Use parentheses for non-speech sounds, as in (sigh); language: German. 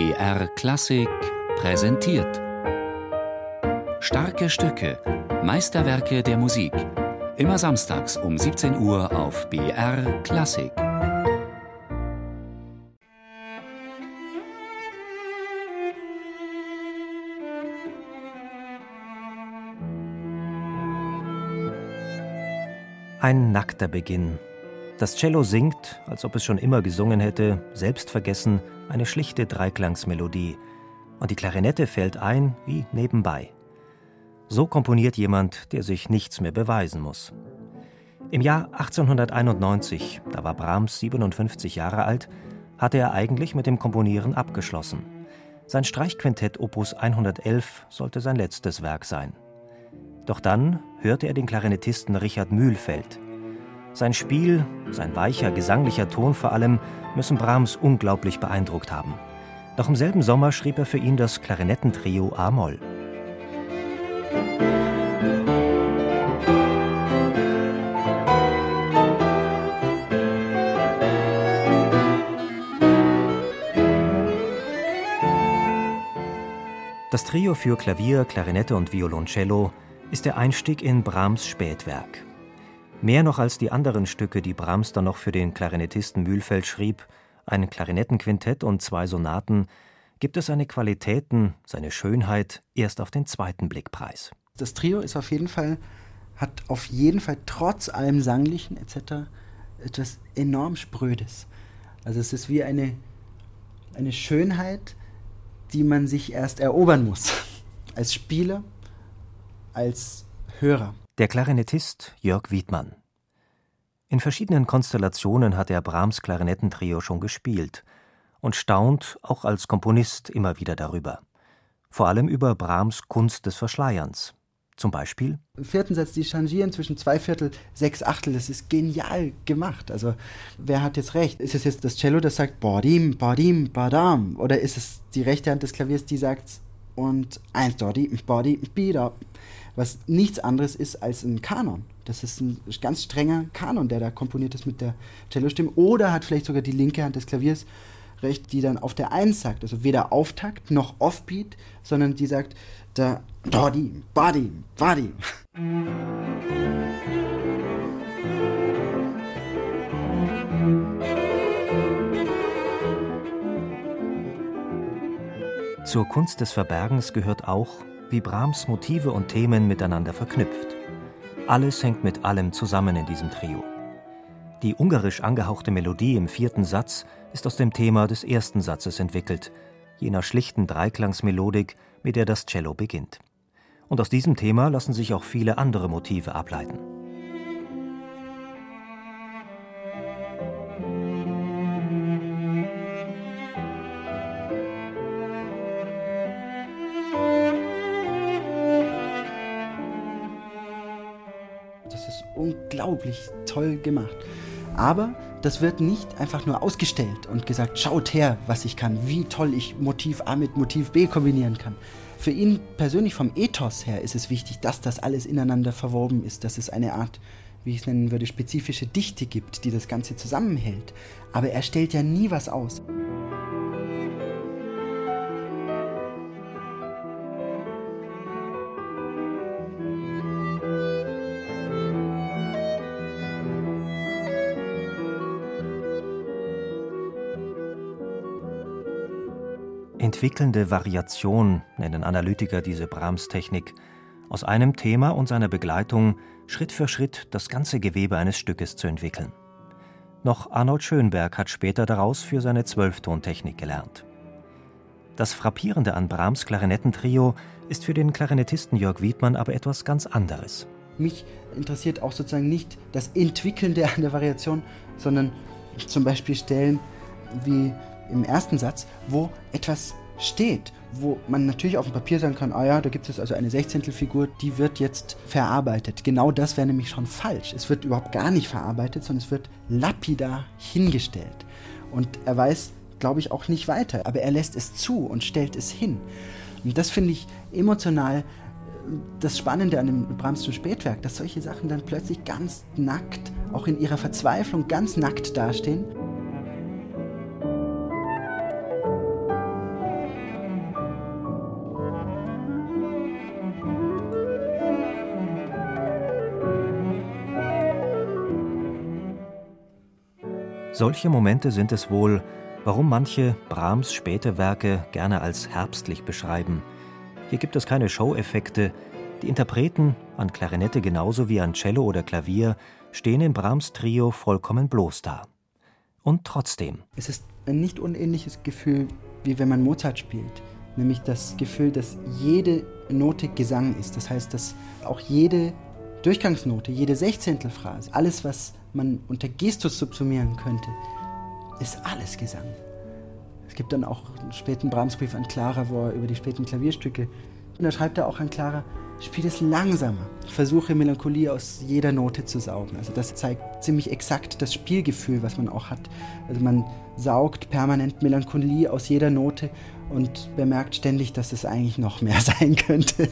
BR Klassik präsentiert. Starke Stücke, Meisterwerke der Musik. Immer samstags um 17 Uhr auf BR Klassik. Ein nackter Beginn. Das Cello singt, als ob es schon immer gesungen hätte, selbstvergessen, eine schlichte Dreiklangsmelodie. Und die Klarinette fällt ein wie nebenbei. So komponiert jemand, der sich nichts mehr beweisen muss. Im Jahr 1891, da war Brahms 57 Jahre alt, hatte er eigentlich mit dem Komponieren abgeschlossen. Sein Streichquintett Opus 111 sollte sein letztes Werk sein. Doch dann hörte er den Klarinettisten Richard Mühlfeld. Sein Spiel, sein weicher gesanglicher Ton vor allem, müssen Brahms unglaublich beeindruckt haben. Noch im selben Sommer schrieb er für ihn das Klarinettentrio A-Moll. Das Trio für Klavier, Klarinette und Violoncello ist der Einstieg in Brahms Spätwerk. Mehr noch als die anderen Stücke, die Brahms dann noch für den Klarinettisten Mühlfeld schrieb, ein Klarinettenquintett und zwei Sonaten, gibt es seine Qualitäten, seine Schönheit erst auf den zweiten Blick preis. Das Trio ist auf jeden Fall, hat auf jeden Fall trotz allem Sanglichen etc. etwas enorm Sprödes. Also es ist wie eine, eine Schönheit, die man sich erst erobern muss. Als Spieler als Hörer. Der Klarinettist Jörg Wiedmann. In verschiedenen Konstellationen hat er Brahms Klarinettentrio schon gespielt und staunt auch als Komponist immer wieder darüber. Vor allem über Brahms Kunst des Verschleierns. Zum Beispiel? Im vierten Satz, die changieren zwischen zwei Viertel, sechs Achtel, das ist genial gemacht. Also, wer hat jetzt recht? Ist es jetzt das Cello, das sagt Badim, Badim, Badam? Oder ist es die rechte Hand des Klaviers, die sagt und eins, Badim, Badim, Bida? Was nichts anderes ist als ein Kanon. Das ist ein ganz strenger Kanon, der da komponiert ist mit der Cellostimme. Oder hat vielleicht sogar die linke Hand des Klaviers recht, die dann auf der Eins sagt. Also weder Auftakt noch Offbeat, sondern die sagt da Body, Body, Body. Zur Kunst des Verbergens gehört auch, wie Brahms Motive und Themen miteinander verknüpft. Alles hängt mit allem zusammen in diesem Trio. Die ungarisch angehauchte Melodie im vierten Satz ist aus dem Thema des ersten Satzes entwickelt, jener schlichten Dreiklangsmelodik, mit der das Cello beginnt. Und aus diesem Thema lassen sich auch viele andere Motive ableiten. Unglaublich toll gemacht. Aber das wird nicht einfach nur ausgestellt und gesagt, schaut her, was ich kann, wie toll ich Motiv A mit Motiv B kombinieren kann. Für ihn persönlich vom Ethos her ist es wichtig, dass das alles ineinander verwoben ist, dass es eine Art, wie ich es nennen würde, spezifische Dichte gibt, die das Ganze zusammenhält. Aber er stellt ja nie was aus. Entwickelnde Variation nennen Analytiker diese Brahms-Technik, aus einem Thema und seiner Begleitung Schritt für Schritt das ganze Gewebe eines Stückes zu entwickeln. Noch Arnold Schönberg hat später daraus für seine Zwölftontechnik gelernt. Das Frappierende an Brahms Klarinettentrio ist für den Klarinettisten Jörg Wiedmann aber etwas ganz anderes. Mich interessiert auch sozusagen nicht das Entwickelnde an der Variation, sondern zum Beispiel Stellen wie im ersten Satz, wo etwas steht, wo man natürlich auf dem Papier sagen kann, ah ja, da gibt es also eine Sechzehntelfigur, die wird jetzt verarbeitet. Genau das wäre nämlich schon falsch. Es wird überhaupt gar nicht verarbeitet, sondern es wird lapidar hingestellt. Und er weiß, glaube ich, auch nicht weiter, aber er lässt es zu und stellt es hin. Und das finde ich emotional äh, das Spannende an dem Brahmschen Spätwerk, dass solche Sachen dann plötzlich ganz nackt, auch in ihrer Verzweiflung ganz nackt dastehen Solche Momente sind es wohl, warum manche Brahms späte Werke gerne als herbstlich beschreiben. Hier gibt es keine Show-Effekte. Die Interpreten, an Klarinette genauso wie an Cello oder Klavier, stehen im Brahms Trio vollkommen bloß da. Und trotzdem. Es ist ein nicht unähnliches Gefühl, wie wenn man Mozart spielt. Nämlich das Gefühl, dass jede Note Gesang ist. Das heißt, dass auch jede Durchgangsnote, jede Sechzehntelphrase, alles, was man unter Gestus subsumieren könnte, ist alles Gesang. Es gibt dann auch einen späten Brahmsbrief an Clara, wo er über die späten Klavierstücke, und da schreibt er auch an Clara, spiel es langsamer, versuche Melancholie aus jeder Note zu saugen. Also das zeigt ziemlich exakt das Spielgefühl, was man auch hat. Also man saugt permanent Melancholie aus jeder Note und bemerkt ständig, dass es eigentlich noch mehr (laughs) sein könnte.